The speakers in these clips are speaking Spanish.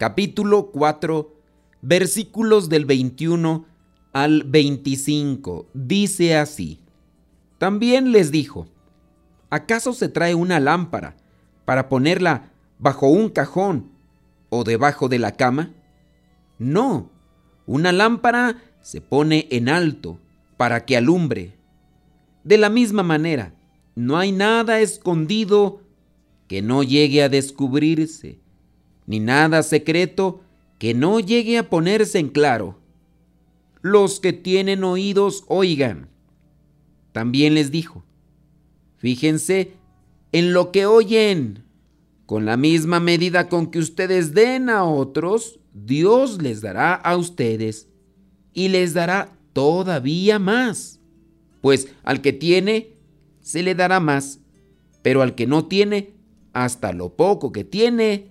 capítulo 4, versículos del 21 al 25. Dice así, también les dijo, ¿acaso se trae una lámpara para ponerla bajo un cajón o debajo de la cama? No, una lámpara se pone en alto para que alumbre. De la misma manera, no hay nada escondido que no llegue a descubrirse, ni nada secreto que no llegue a ponerse en claro. Los que tienen oídos oigan. También les dijo, fíjense en lo que oyen. Con la misma medida con que ustedes den a otros, Dios les dará a ustedes y les dará todavía más. Pues al que tiene, se le dará más, pero al que no tiene, hasta lo poco que tiene,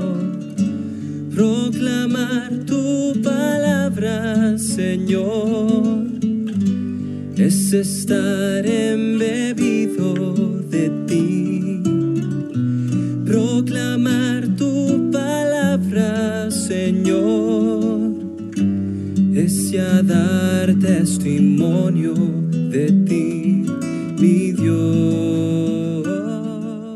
proclamar tu palabra, Señor, es estar embebido de ti, proclamar tu palabra, Señor, es ya dar testimonio de ti mi Dios.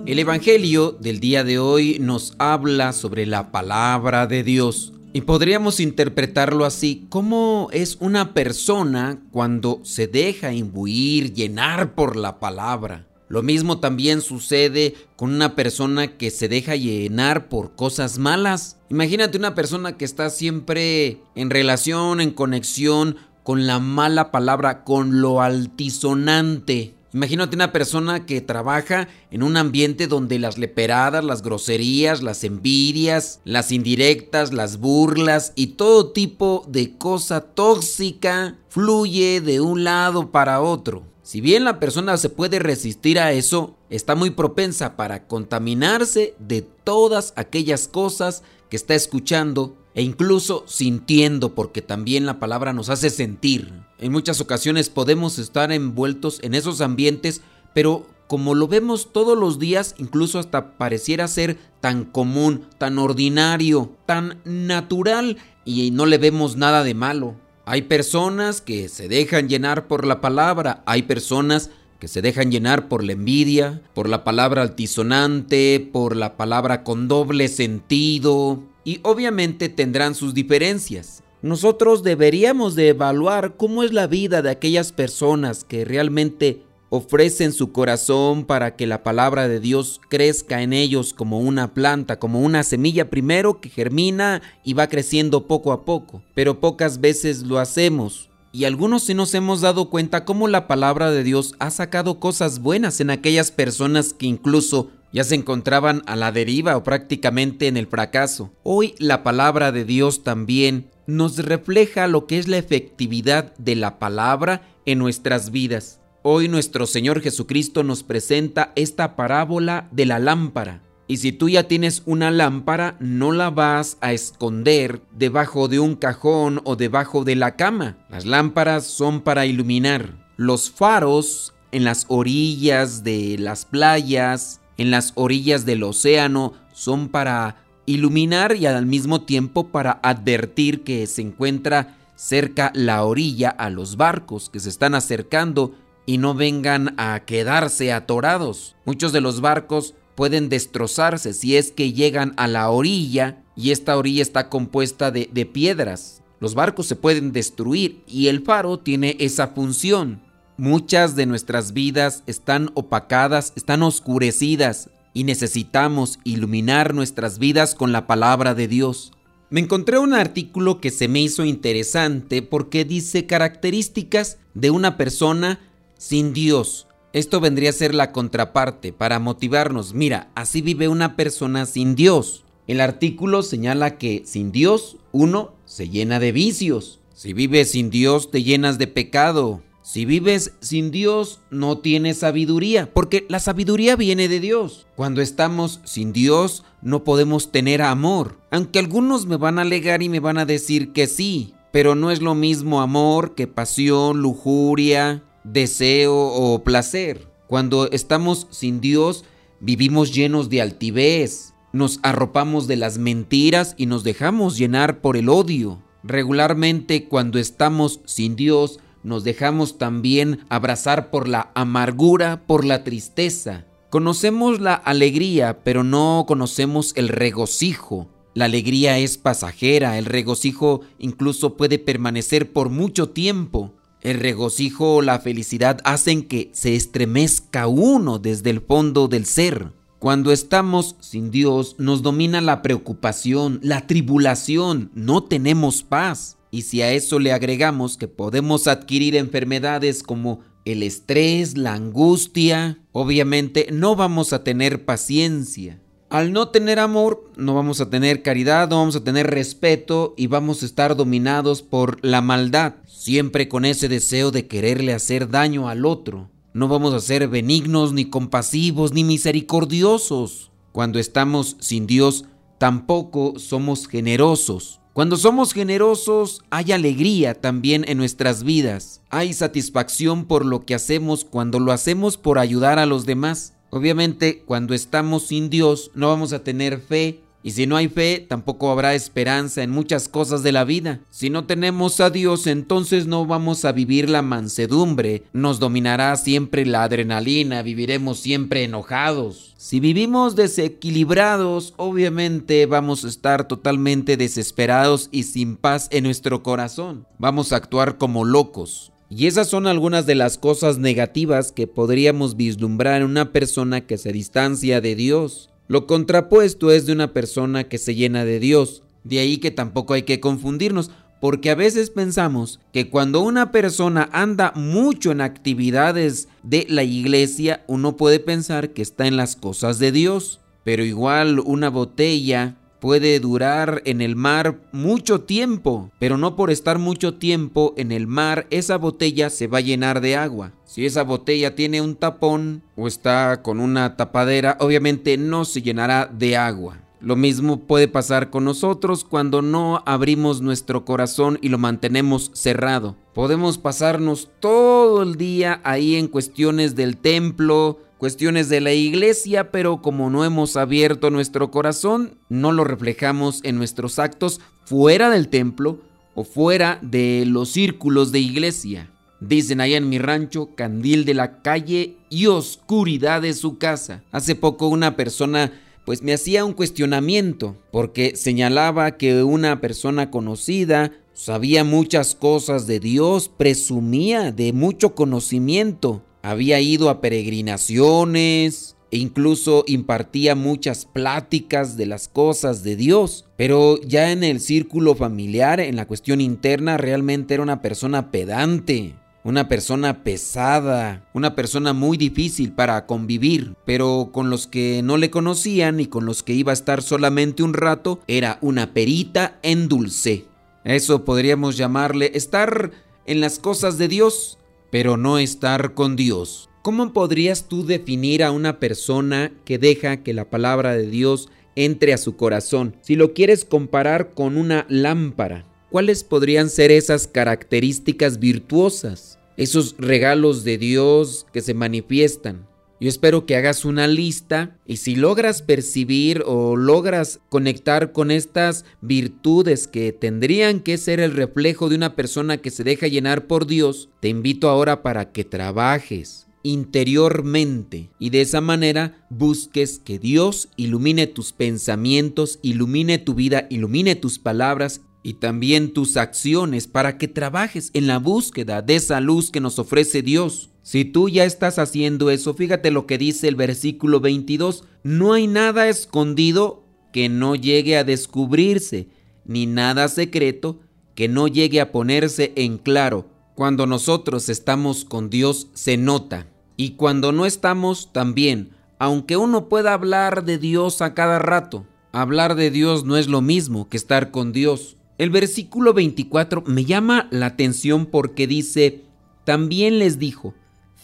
El Evangelio del día de hoy nos habla sobre la palabra de Dios. Y podríamos interpretarlo así, ¿cómo es una persona cuando se deja imbuir, llenar por la palabra? Lo mismo también sucede con una persona que se deja llenar por cosas malas. Imagínate una persona que está siempre en relación, en conexión con la mala palabra, con lo altisonante. Imagínate una persona que trabaja en un ambiente donde las leperadas, las groserías, las envidias, las indirectas, las burlas y todo tipo de cosa tóxica fluye de un lado para otro. Si bien la persona se puede resistir a eso, está muy propensa para contaminarse de todas aquellas cosas que está escuchando e incluso sintiendo, porque también la palabra nos hace sentir. En muchas ocasiones podemos estar envueltos en esos ambientes, pero como lo vemos todos los días, incluso hasta pareciera ser tan común, tan ordinario, tan natural, y no le vemos nada de malo. Hay personas que se dejan llenar por la palabra, hay personas que se dejan llenar por la envidia, por la palabra altisonante, por la palabra con doble sentido, y obviamente tendrán sus diferencias. Nosotros deberíamos de evaluar cómo es la vida de aquellas personas que realmente ofrecen su corazón para que la palabra de Dios crezca en ellos como una planta, como una semilla primero que germina y va creciendo poco a poco. Pero pocas veces lo hacemos. Y algunos sí nos hemos dado cuenta cómo la palabra de Dios ha sacado cosas buenas en aquellas personas que incluso ya se encontraban a la deriva o prácticamente en el fracaso. Hoy la palabra de Dios también nos refleja lo que es la efectividad de la palabra en nuestras vidas. Hoy nuestro Señor Jesucristo nos presenta esta parábola de la lámpara. Y si tú ya tienes una lámpara, no la vas a esconder debajo de un cajón o debajo de la cama. Las lámparas son para iluminar. Los faros en las orillas de las playas, en las orillas del océano son para iluminar y al mismo tiempo para advertir que se encuentra cerca la orilla a los barcos que se están acercando y no vengan a quedarse atorados. Muchos de los barcos pueden destrozarse si es que llegan a la orilla y esta orilla está compuesta de, piedras. Los barcos se pueden destruir y el faro tiene esa función. Muchas de nuestras vidas están opacadas, están oscurecidas y necesitamos iluminar nuestras vidas con la palabra de Dios. Me encontré un artículo que se me hizo interesante porque dice características de una persona sin Dios. Esto vendría a ser la contraparte para motivarnos. Mira, así vive una persona sin Dios. El artículo señala que sin Dios uno se llena de vicios. Si vives sin Dios te llenas de pecado. Si vives sin Dios no tienes sabiduría, porque la sabiduría viene de Dios. Cuando estamos sin Dios no podemos tener amor, aunque algunos me van a alegar y me van a decir que sí, pero no es lo mismo amor que pasión, lujuria, deseo o placer. Cuando estamos sin Dios vivimos llenos de altivez, nos arropamos de las mentiras y nos dejamos llenar por el odio. Regularmente cuando estamos sin Dios nos dejamos también abrazar por la amargura, por la tristeza. Conocemos la alegría, pero no conocemos el regocijo. La alegría es pasajera, el regocijo incluso puede permanecer por mucho tiempo. El regocijo o la felicidad hacen que se estremezca uno desde el fondo del ser. Cuando estamos sin Dios nos domina la preocupación, la tribulación, no tenemos paz. Y si a eso le agregamos que podemos adquirir enfermedades como el estrés, la angustia, obviamente no vamos a tener paciencia. Al no tener amor, no vamos a tener caridad, no vamos a tener respeto y vamos a estar dominados por la maldad, siempre con ese deseo de quererle hacer daño al otro. No vamos a ser benignos, ni compasivos, ni misericordiosos. Cuando estamos sin Dios, tampoco somos generosos. Cuando somos generosos hay alegría también en nuestras vidas. Hay satisfacción por lo que hacemos cuando lo hacemos por ayudar a los demás. Obviamente cuando estamos sin Dios no vamos a tener fe y si no hay fe, tampoco habrá esperanza en muchas cosas de la vida. Si no tenemos a Dios, entonces no vamos a vivir la mansedumbre. Nos dominará siempre la adrenalina, viviremos siempre enojados. Si vivimos desequilibrados, obviamente vamos a estar totalmente desesperados y sin paz en nuestro corazón. Vamos a actuar como locos. Y esas son algunas de las cosas negativas que podríamos vislumbrar en una persona que se distancia de Dios. Lo contrapuesto es de una persona que se llena de Dios. De ahí que tampoco hay que confundirnos, porque a veces pensamos que cuando una persona anda mucho en actividades de la iglesia, uno puede pensar que está en las cosas de Dios. Pero igual una botella puede durar en el mar mucho tiempo, pero no por estar mucho tiempo en el mar esa botella se va a llenar de agua. Si esa botella tiene un tapón o está con una tapadera, obviamente no se llenará de agua. Lo mismo puede pasar con nosotros cuando no abrimos nuestro corazón y lo mantenemos cerrado. Podemos pasarnos todo el día ahí en cuestiones del templo, cuestiones de la iglesia, pero como no hemos abierto nuestro corazón, no lo reflejamos en nuestros actos fuera del templo o fuera de los círculos de iglesia. Dicen allá en mi rancho, candil de la calle y oscuridad de su casa. Hace poco una persona pues me hacía un cuestionamiento porque señalaba que una persona conocida sabía muchas cosas de Dios, presumía de mucho conocimiento, había ido a peregrinaciones e incluso impartía muchas pláticas de las cosas de Dios. Pero ya en el círculo familiar, en la cuestión interna, realmente era una persona pedante, una persona pesada, una persona muy difícil para convivir, pero con los que no le conocían y con los que iba a estar solamente un rato, era una perita en dulce. Eso podríamos llamarle estar en las cosas de Dios, pero no estar con Dios. ¿Cómo podrías tú definir a una persona que deja que la palabra de Dios entre a su corazón? Si lo quieres comparar con una lámpara, ¿cuáles podrían ser esas características virtuosas? Esos regalos de Dios que se manifiestan. Yo espero que hagas una lista y si logras percibir o logras conectar con estas virtudes que tendrían que ser el reflejo de una persona que se deja llenar por Dios, te invito ahora para que trabajes interiormente y de esa manera busques que Dios ilumine tus pensamientos, ilumine tu vida, ilumine tus palabras y también tus acciones para que trabajes en la búsqueda de esa luz que nos ofrece Dios. Si tú ya estás haciendo eso, fíjate lo que dice el versículo 22, no hay nada escondido que no llegue a descubrirse, ni nada secreto que no llegue a ponerse en claro. Cuando nosotros estamos con Dios se nota. Y cuando no estamos también, aunque uno pueda hablar de Dios a cada rato, hablar de Dios no es lo mismo que estar con Dios. El versículo 24 me llama la atención porque dice, también les dijo,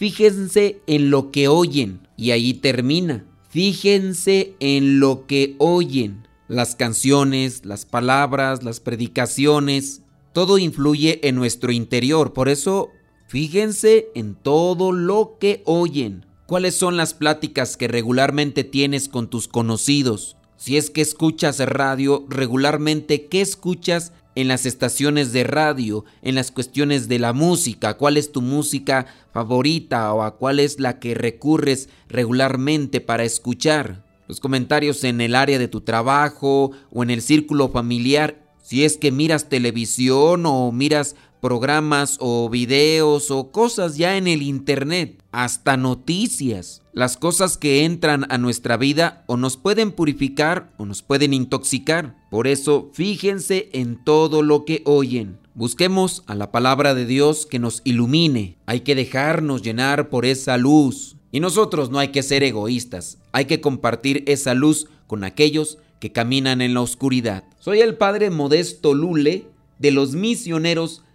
Fíjense en lo que oyen. Y ahí termina. Fíjense en lo que oyen. Las canciones, las palabras, las predicaciones, todo influye en nuestro interior. Por eso, fíjense en todo lo que oyen. ¿Cuáles son las pláticas que regularmente tienes con tus conocidos? Si es que escuchas radio regularmente, ¿qué escuchas en las estaciones de radio, en las cuestiones de la música, cuál es tu música favorita o a cuál es la que recurres regularmente para escuchar. Los comentarios en el área de tu trabajo o en el círculo familiar, si es que miras televisión o miras programas o videos o cosas ya en el Internet, hasta noticias. Las cosas que entran a nuestra vida o nos pueden purificar o nos pueden intoxicar. Por eso, fíjense en todo lo que oyen. Busquemos a la palabra de Dios que nos ilumine. Hay que dejarnos llenar por esa luz. Y nosotros no hay que ser egoístas. Hay que compartir esa luz con aquellos que caminan en la oscuridad. Soy el Padre Modesto Lule de los misioneros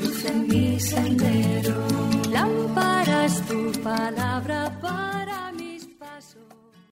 luz en mi sendero. Lámparas tu palabra